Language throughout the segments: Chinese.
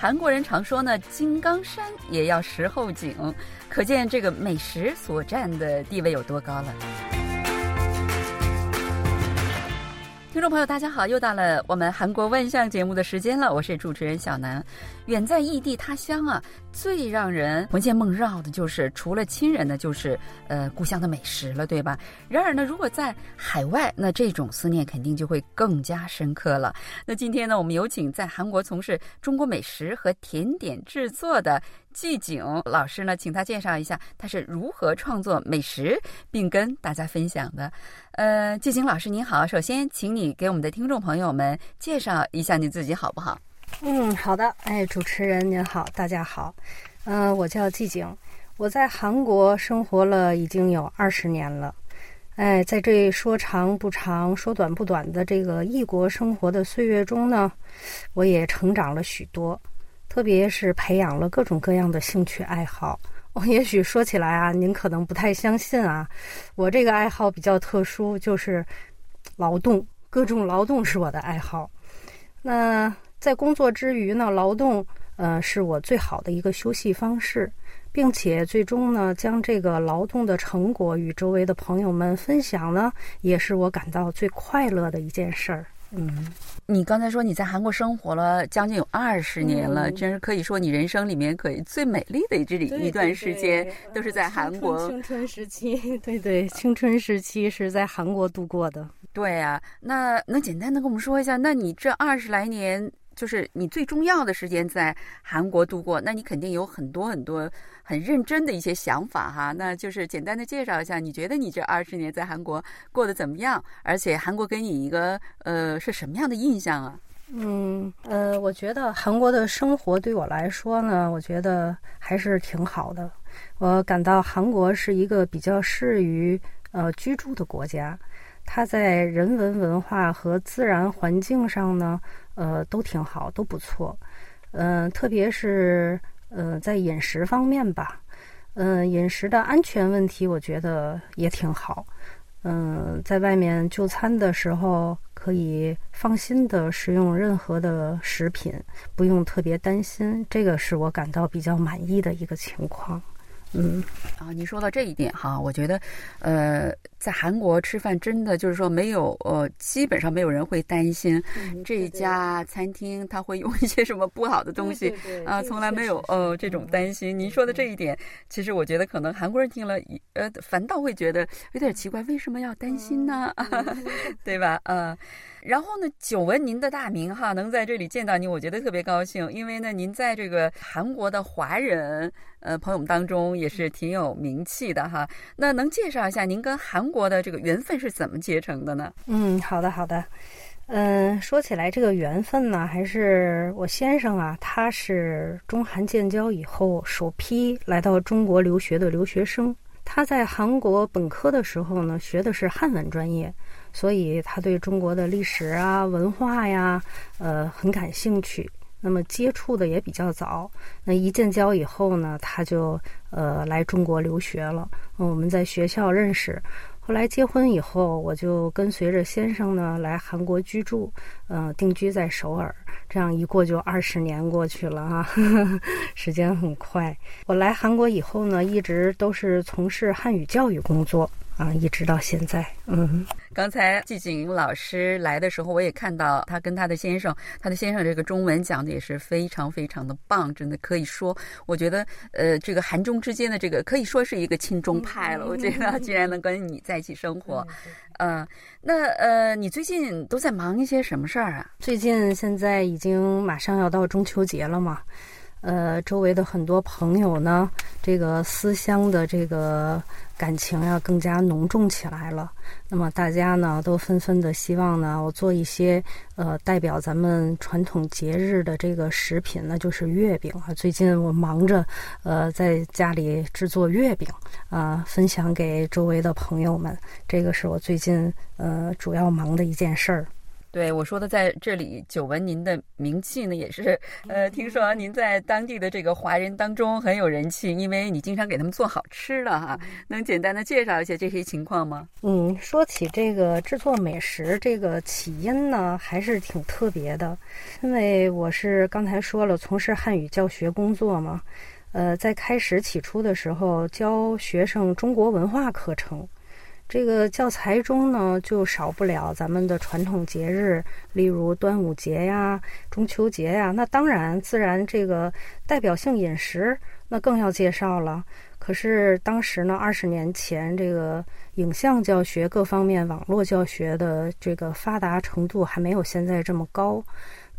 韩国人常说呢，金刚山也要石后景，可见这个美食所占的地位有多高了。听众朋友，大家好，又到了我们韩国万象节目的时间了，我是主持人小南。远在异地他乡啊，最让人魂牵梦绕的就是除了亲人呢，就是呃故乡的美食了，对吧？然而呢，如果在海外，那这种思念肯定就会更加深刻了。那今天呢，我们有请在韩国从事中国美食和甜点制作的季景老师呢，请他介绍一下他是如何创作美食，并跟大家分享的。呃，季景老师您好，首先请你给我们的听众朋友们介绍一下你自己好不好？嗯，好的。哎，主持人您好，大家好。嗯，我叫季景，我在韩国生活了已经有二十年了。哎，在这说长不长、说短不短的这个异国生活的岁月中呢，我也成长了许多，特别是培养了各种各样的兴趣爱好。我也许说起来啊，您可能不太相信啊，我这个爱好比较特殊，就是劳动，各种劳动是我的爱好。那在工作之余呢，劳动，呃，是我最好的一个休息方式，并且最终呢，将这个劳动的成果与周围的朋友们分享呢，也是我感到最快乐的一件事儿。嗯，你刚才说你在韩国生活了将近有二十年了，真是可以说你人生里面可以最美丽的这里一段时间都是在韩国 青春时期。对对，青春时期是在韩国度过的。对呀，那能简单的跟我们说一下，那你这二十来年？就是你最重要的时间在韩国度过，那你肯定有很多很多很认真的一些想法哈。那就是简单的介绍一下，你觉得你这二十年在韩国过得怎么样？而且韩国给你一个呃是什么样的印象啊？嗯呃，我觉得韩国的生活对我来说呢，我觉得还是挺好的。我感到韩国是一个比较适于呃居住的国家，它在人文文化和自然环境上呢。呃，都挺好，都不错。嗯，特别是呃，在饮食方面吧，嗯，饮食的安全问题，我觉得也挺好。嗯，在外面就餐的时候，可以放心的食用任何的食品，不用特别担心。这个是我感到比较满意的一个情况。嗯，啊，您说到这一点哈，我觉得，呃，在韩国吃饭真的就是说没有，呃，基本上没有人会担心这家餐厅他会用一些什么不好的东西啊，从来没有呃这种担心。您说的这一点，其实我觉得可能韩国人听了，呃，反倒会觉得有点奇怪，为什么要担心呢？对吧？呃。然后呢，久闻您的大名哈，能在这里见到您，我觉得特别高兴。因为呢，您在这个韩国的华人呃朋友们当中也是挺有名气的哈。那能介绍一下您跟韩国的这个缘分是怎么结成的呢？嗯，好的好的。嗯，说起来这个缘分呢，还是我先生啊，他是中韩建交以后首批来到中国留学的留学生。他在韩国本科的时候呢，学的是汉文专业。所以他对中国的历史啊、文化呀，呃，很感兴趣。那么接触的也比较早。那一建交以后呢，他就呃来中国留学了。我们在学校认识，后来结婚以后，我就跟随着先生呢来韩国居住，嗯，定居在首尔。这样一过就二十年过去了啊，时间很快。我来韩国以后呢，一直都是从事汉语教育工作。啊，一直到现在，嗯。刚才季景老师来的时候，我也看到他跟他的先生，他的先生这个中文讲的也是非常非常的棒，真的可以说，我觉得，呃，这个韩中之间的这个可以说是一个亲中派了。我觉得，居然能跟你在一起生活，嗯，那呃，你最近都在忙一些什么事儿啊？最近现在已经马上要到中秋节了嘛。呃，周围的很多朋友呢，这个思乡的这个感情要，更加浓重起来了。那么大家呢，都纷纷的希望呢，我做一些呃代表咱们传统节日的这个食品，那就是月饼啊。最近我忙着呃在家里制作月饼啊，分享给周围的朋友们。这个是我最近呃主要忙的一件事儿。对我说的，在这里久闻您的名气呢，也是呃，听说您在当地的这个华人当中很有人气，因为你经常给他们做好吃的哈。能简单的介绍一下这些情况吗？嗯，说起这个制作美食，这个起因呢还是挺特别的，因为我是刚才说了，从事汉语教学工作嘛，呃，在开始起初的时候教学生中国文化课程。这个教材中呢，就少不了咱们的传统节日，例如端午节呀、中秋节呀。那当然，自然这个代表性饮食，那更要介绍了。可是当时呢，二十年前，这个影像教学各方面、网络教学的这个发达程度还没有现在这么高。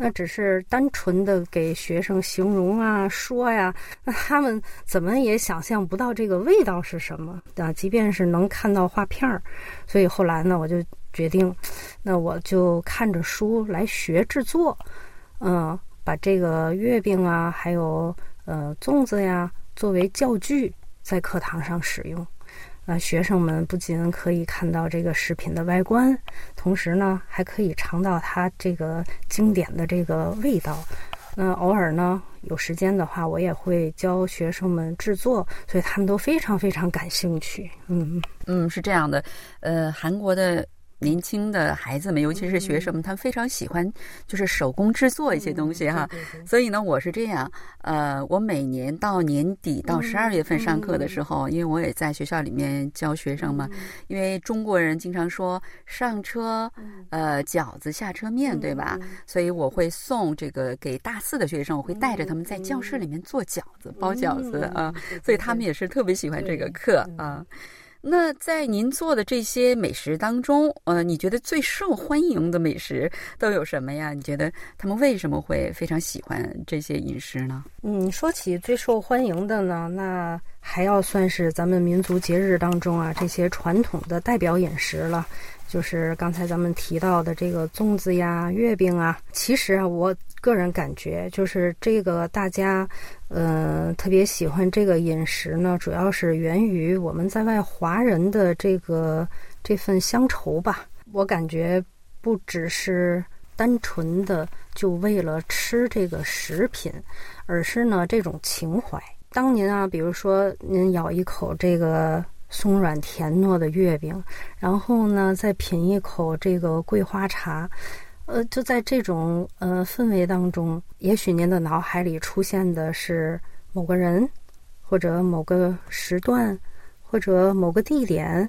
那只是单纯的给学生形容啊说呀，那他们怎么也想象不到这个味道是什么啊？即便是能看到画片儿，所以后来呢，我就决定，那我就看着书来学制作，嗯，把这个月饼啊，还有呃粽子呀，作为教具在课堂上使用。啊学生们不仅可以看到这个食品的外观，同时呢，还可以尝到它这个经典的这个味道。那偶尔呢，有时间的话，我也会教学生们制作，所以他们都非常非常感兴趣。嗯嗯，是这样的。呃，韩国的。年轻的孩子们，尤其是学生们，他们非常喜欢就是手工制作一些东西哈。所以呢，我是这样，呃，我每年到年底到十二月份上课的时候，因为我也在学校里面教学生嘛，因为中国人经常说上车呃饺子下车面对吧？所以我会送这个给大四的学生，我会带着他们在教室里面做饺子、包饺子啊，所以他们也是特别喜欢这个课啊。那在您做的这些美食当中，呃，你觉得最受欢迎的美食都有什么呀？你觉得他们为什么会非常喜欢这些饮食呢？嗯，说起最受欢迎的呢，那还要算是咱们民族节日当中啊这些传统的代表饮食了。就是刚才咱们提到的这个粽子呀、月饼啊，其实啊，我个人感觉就是这个大家，呃，特别喜欢这个饮食呢，主要是源于我们在外华人的这个这份乡愁吧。我感觉不只是单纯的就为了吃这个食品，而是呢这种情怀。当您啊，比如说您咬一口这个。松软甜糯的月饼，然后呢，再品一口这个桂花茶，呃，就在这种呃氛围当中，也许您的脑海里出现的是某个人，或者某个时段，或者某个地点。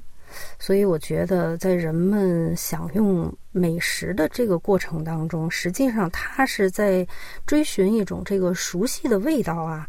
所以，我觉得在人们享用美食的这个过程当中，实际上他是在追寻一种这个熟悉的味道啊，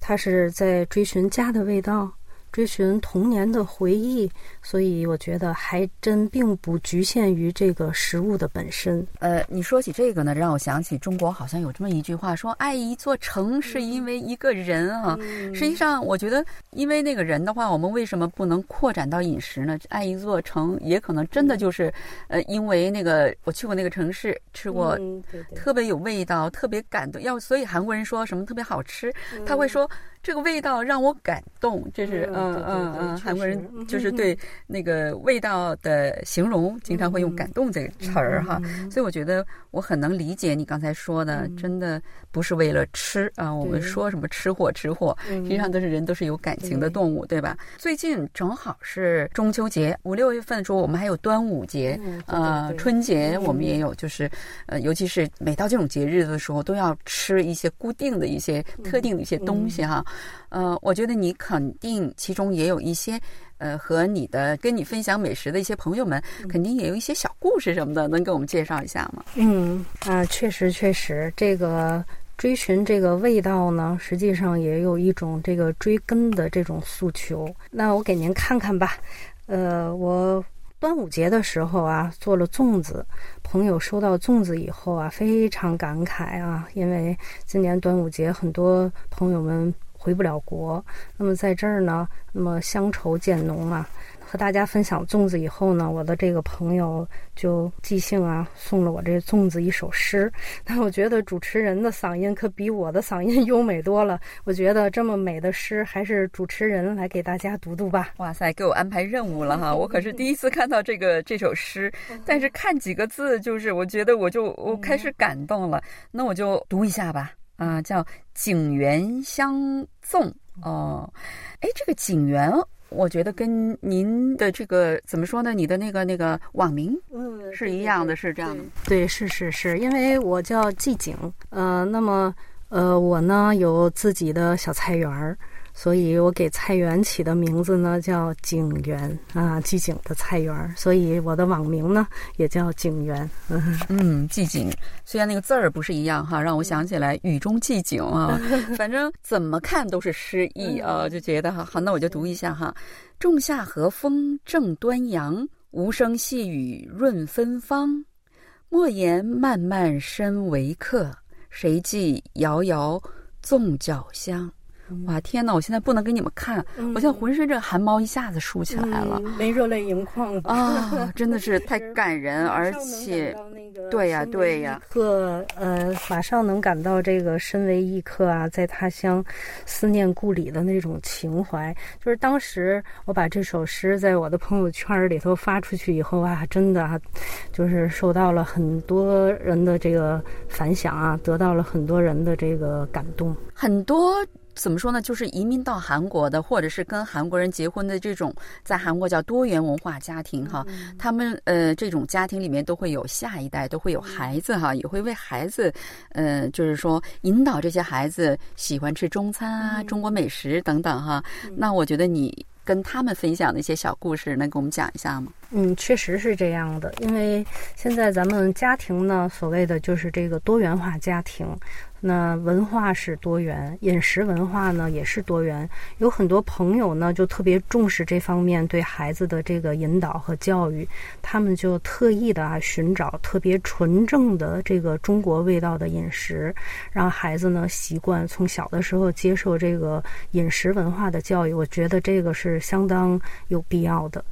他是在追寻家的味道。追寻童年的回忆，所以我觉得还真并不局限于这个食物的本身。呃，你说起这个呢，让我想起中国好像有这么一句话，说爱一座城是因为一个人啊。实际上，我觉得因为那个人的话，我们为什么不能扩展到饮食呢？爱一座城也可能真的就是，呃，因为那个我去过那个城市，吃过特别有味道，特别感动。要所以韩国人说什么特别好吃，他会说。这个味道让我感动，这是嗯嗯嗯，韩国人就是对那个味道的形容，经常会用“感动”这个词儿哈。所以我觉得我很能理解你刚才说的，真的不是为了吃啊。我们说什么吃货吃货，实际上都是人都是有感情的动物，对吧？最近正好是中秋节，五六月份的时候我们还有端午节，呃，春节我们也有，就是呃，尤其是每到这种节日的时候，都要吃一些固定的一些特定的一些东西哈。呃，我觉得你肯定其中也有一些，呃，和你的跟你分享美食的一些朋友们，肯定也有一些小故事什么的，能给我们介绍一下吗？嗯啊，确实确实，这个追寻这个味道呢，实际上也有一种这个追根的这种诉求。那我给您看看吧，呃，我端午节的时候啊，做了粽子，朋友收到粽子以后啊，非常感慨啊，因为今年端午节很多朋友们。回不了国。那么在这儿呢，那么乡愁渐浓啊。和大家分享粽子以后呢，我的这个朋友就即兴啊送了我这粽子一首诗。那我觉得主持人的嗓音可比我的嗓音 优美多了。我觉得这么美的诗，还是主持人来给大家读读吧。哇塞，给我安排任务了哈！我可是第一次看到这个这首诗，但是看几个字，就是我觉得我就我开始感动了。那我就读一下吧。啊，叫《景园相赠》哦。哎，这个景园。我觉得跟您的这个怎么说呢？你的那个那个网名，嗯，是一样的，是这样的。对，是是是，因为我叫季景，呃，那么呃，我呢有自己的小菜园儿。所以我给菜园起的名字呢叫景园啊，季景的菜园。所以我的网名呢也叫景园。嗯，季景，虽然那个字儿不是一样哈，让我想起来雨中寄景啊。反正怎么看都是诗意啊，就觉得哈好，那我就读一下哈。仲夏和风正端阳，无声细雨润芬芳。莫言漫漫身为客，谁记遥遥粽角香。哇天哪！我现在不能给你们看，我现在浑身这个汗毛一下子竖起来了，没热泪盈眶啊！真的是太感人，而且，对呀对呀，客呃，马上能感到这个身为异客啊，在他乡思念故里的那种情怀。就是当时我把这首诗在我的朋友圈里头发出去以后啊，真的啊，就是受到了很多人的这个反响啊，得到了很多人的这个感动，很多。怎么说呢？就是移民到韩国的，或者是跟韩国人结婚的这种，在韩国叫多元文化家庭哈。他们呃，这种家庭里面都会有下一代，都会有孩子哈，也会为孩子，呃，就是说引导这些孩子喜欢吃中餐啊、中国美食等等哈。那我觉得你跟他们分享的一些小故事，能给我们讲一下吗？嗯，确实是这样的，因为现在咱们家庭呢，所谓的就是这个多元化家庭。那文化是多元，饮食文化呢也是多元。有很多朋友呢就特别重视这方面对孩子的这个引导和教育，他们就特意的啊寻找特别纯正的这个中国味道的饮食，让孩子呢习惯从小的时候接受这个饮食文化的教育。我觉得这个是相当有必要的。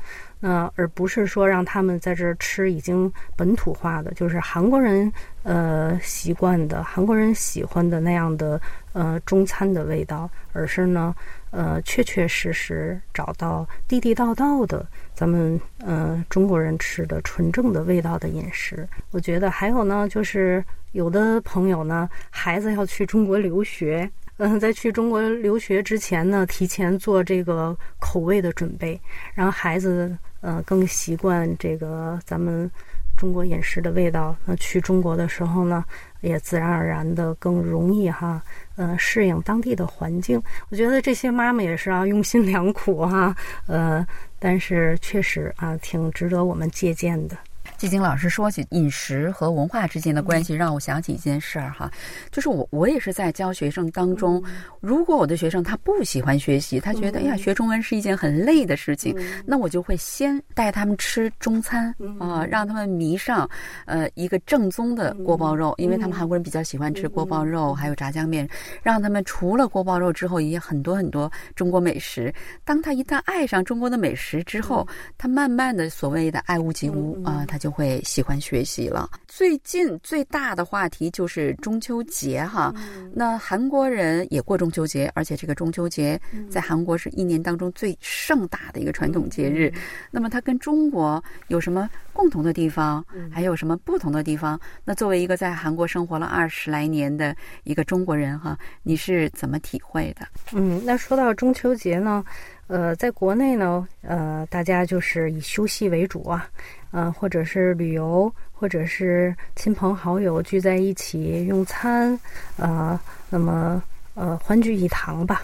那而不是说让他们在这儿吃已经本土化的，就是韩国人呃习惯的、韩国人喜欢的那样的呃中餐的味道，而是呢呃确确实实找到地地道道的咱们呃中国人吃的纯正的味道的饮食。我觉得还有呢，就是有的朋友呢，孩子要去中国留学。嗯，在去中国留学之前呢，提前做这个口味的准备，让孩子呃更习惯这个咱们中国饮食的味道。那去中国的时候呢，也自然而然的更容易哈，呃，适应当地的环境。我觉得这些妈妈也是啊，用心良苦哈，呃，但是确实啊，挺值得我们借鉴的。季晶老师说起饮食和文化之间的关系，让我想起一件事儿哈，就是我我也是在教学生当中，如果我的学生他不喜欢学习，他觉得哎呀学中文是一件很累的事情，那我就会先带他们吃中餐啊，让他们迷上呃一个正宗的锅包肉，因为他们韩国人比较喜欢吃锅包肉，还有炸酱面，让他们除了锅包肉之后，也有很多很多中国美食。当他一旦爱上中国的美食之后，他慢慢的所谓的爱屋及乌啊，他就。会喜欢学习了。最近最大的话题就是中秋节哈，那韩国人也过中秋节，而且这个中秋节在韩国是一年当中最盛大的一个传统节日。那么它跟中国有什么共同的地方，还有什么不同的地方？那作为一个在韩国生活了二十来年的一个中国人哈，你是怎么体会的？嗯，那说到中秋节呢，呃，在国内呢，呃，大家就是以休息为主啊。呃，或者是旅游，或者是亲朋好友聚在一起用餐，呃，那么呃，欢聚一堂吧，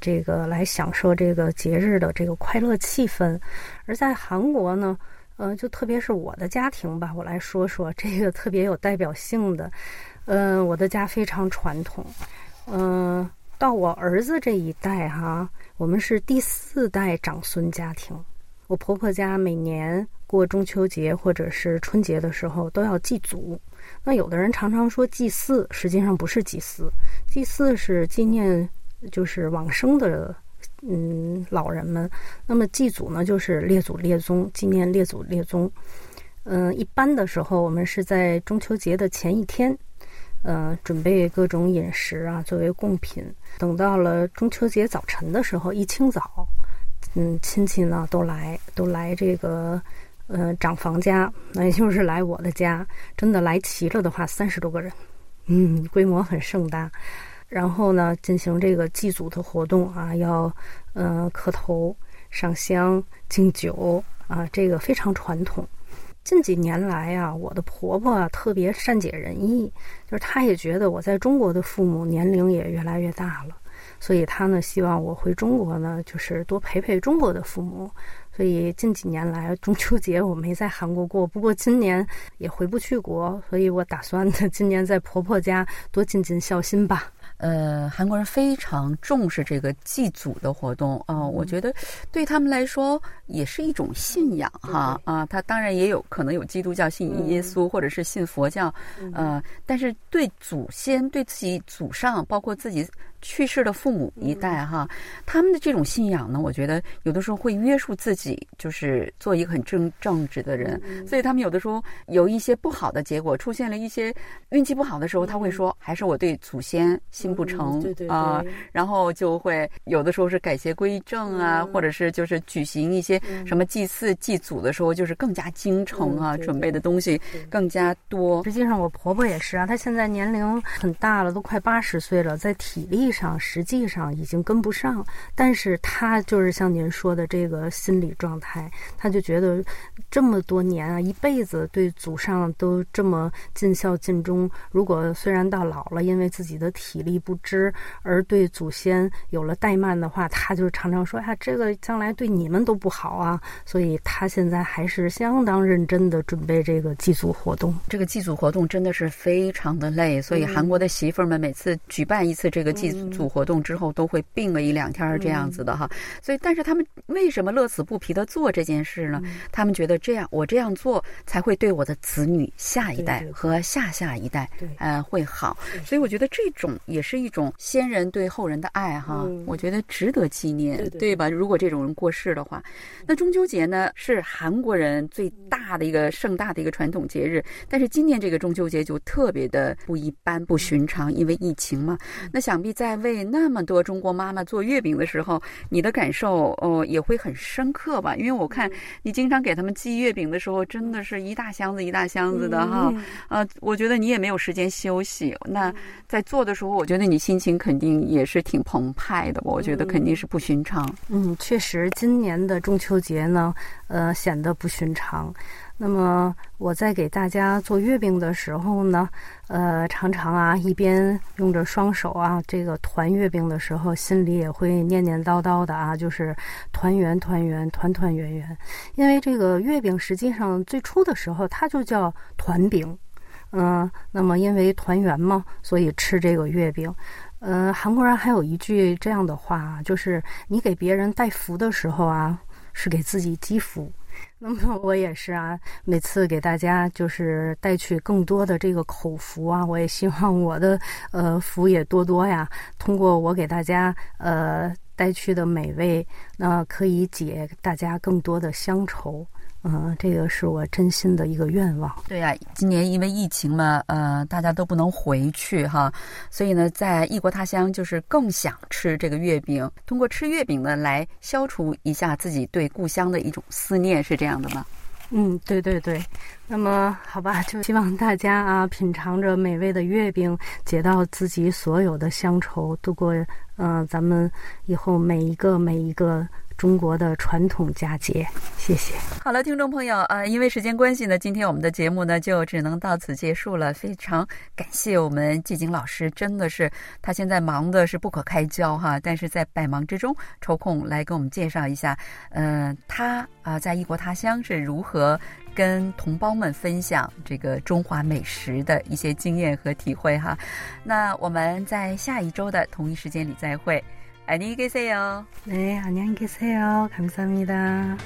这个来享受这个节日的这个快乐气氛。而在韩国呢，呃，就特别是我的家庭吧，我来说说这个特别有代表性的。嗯，我的家非常传统，嗯，到我儿子这一代哈，我们是第四代长孙家庭。我婆婆家每年过中秋节或者是春节的时候都要祭祖。那有的人常常说祭祀，实际上不是祭祀，祭祀是纪念就是往生的嗯老人们。那么祭祖呢，就是列祖列宗，纪念列祖列宗。嗯，一般的时候，我们是在中秋节的前一天，呃，准备各种饮食啊，作为贡品。等到了中秋节早晨的时候，一清早，嗯，亲戚呢都来，都来这个呃长房家，那也就是来我的家。真的来齐了的话，三十多个人，嗯，规模很盛大。然后呢，进行这个祭祖的活动啊，要呃磕头、上香、敬酒啊，这个非常传统。近几年来啊，我的婆婆特别善解人意，就是她也觉得我在中国的父母年龄也越来越大了，所以她呢希望我回中国呢，就是多陪陪中国的父母。所以近几年来中秋节我没在韩国过，不过今年也回不去国，所以我打算呢今年在婆婆家多尽尽孝心吧。呃，韩国人非常重视这个祭祖的活动啊，我觉得对他们来说也是一种信仰哈啊。他当然也有可能有基督教信耶稣，或者是信佛教，呃，但是对祖先、对自己祖上，包括自己。去世的父母一代哈，他们的这种信仰呢，我觉得有的时候会约束自己，就是做一个很正正直的人。所以他们有的时候有一些不好的结果，出现了一些运气不好的时候，他会说还是我对祖先心不诚啊，然后就会有的时候是改邪归正啊，或者是就是举行一些什么祭祀祭祖的时候，就是更加精诚啊，准备的东西更加多。实际上我婆婆也是啊，她现在年龄很大了，都快八十岁了，在体力。上实际上已经跟不上，但是他就是像您说的这个心理状态，他就觉得这么多年啊，一辈子对祖上都这么尽孝尽忠。如果虽然到老了，因为自己的体力不支而对祖先有了怠慢的话，他就常常说：“呀，这个将来对你们都不好啊。”所以，他现在还是相当认真的准备这个祭祖活动。这个祭祖活动真的是非常的累，所以韩国的媳妇儿们每次举办一次这个祭。组活动之后都会病个一两天这样子的哈，所以但是他们为什么乐此不疲的做这件事呢？他们觉得这样我这样做才会对我的子女下一代和下下一代呃会好，所以我觉得这种也是一种先人对后人的爱哈，我觉得值得纪念，对吧？如果这种人过世的话，那中秋节呢是韩国人最大的一个盛大的一个传统节日，但是今年这个中秋节就特别的不一般不寻常，因为疫情嘛，那想必在为那么多中国妈妈做月饼的时候，你的感受哦也会很深刻吧？因为我看你经常给他们寄月饼的时候，真的是一大箱子一大箱子的哈。呃，我觉得你也没有时间休息。那在做的时候，我觉得你心情肯定也是挺澎湃的。我觉得肯定是不寻常。嗯，确实，今年的中秋节呢，呃，显得不寻常。那么我在给大家做月饼的时候呢，呃，常常啊，一边用着双手啊，这个团月饼的时候，心里也会念念叨叨的啊，就是团圆团圆团团圆圆。因为这个月饼实际上最初的时候它就叫团饼，嗯，那么因为团圆嘛，所以吃这个月饼。嗯，韩国人还有一句这样的话，就是你给别人带福的时候啊，是给自己积福。那么我也是啊，每次给大家就是带去更多的这个口福啊，我也希望我的呃福也多多呀。通过我给大家呃带去的美味，那可以解大家更多的乡愁。嗯，这个是我真心的一个愿望。对呀，今年因为疫情嘛，呃，大家都不能回去哈，所以呢，在异国他乡就是更想吃这个月饼，通过吃月饼呢来消除一下自己对故乡的一种思念，是这样的吗？嗯，对对对。那么好吧，就希望大家啊，品尝着美味的月饼，解到自己所有的乡愁，度过嗯，咱们以后每一个每一个。中国的传统佳节，谢谢。好了，听众朋友啊，因为时间关系呢，今天我们的节目呢就只能到此结束了。非常感谢我们季景老师，真的是他现在忙的是不可开交哈，但是在百忙之中抽空来给我们介绍一下，嗯，他啊在异国他乡是如何跟同胞们分享这个中华美食的一些经验和体会哈。那我们在下一周的同一时间里再会。 안녕히 계세요. 네, 안녕히 계세요. 감사합니다.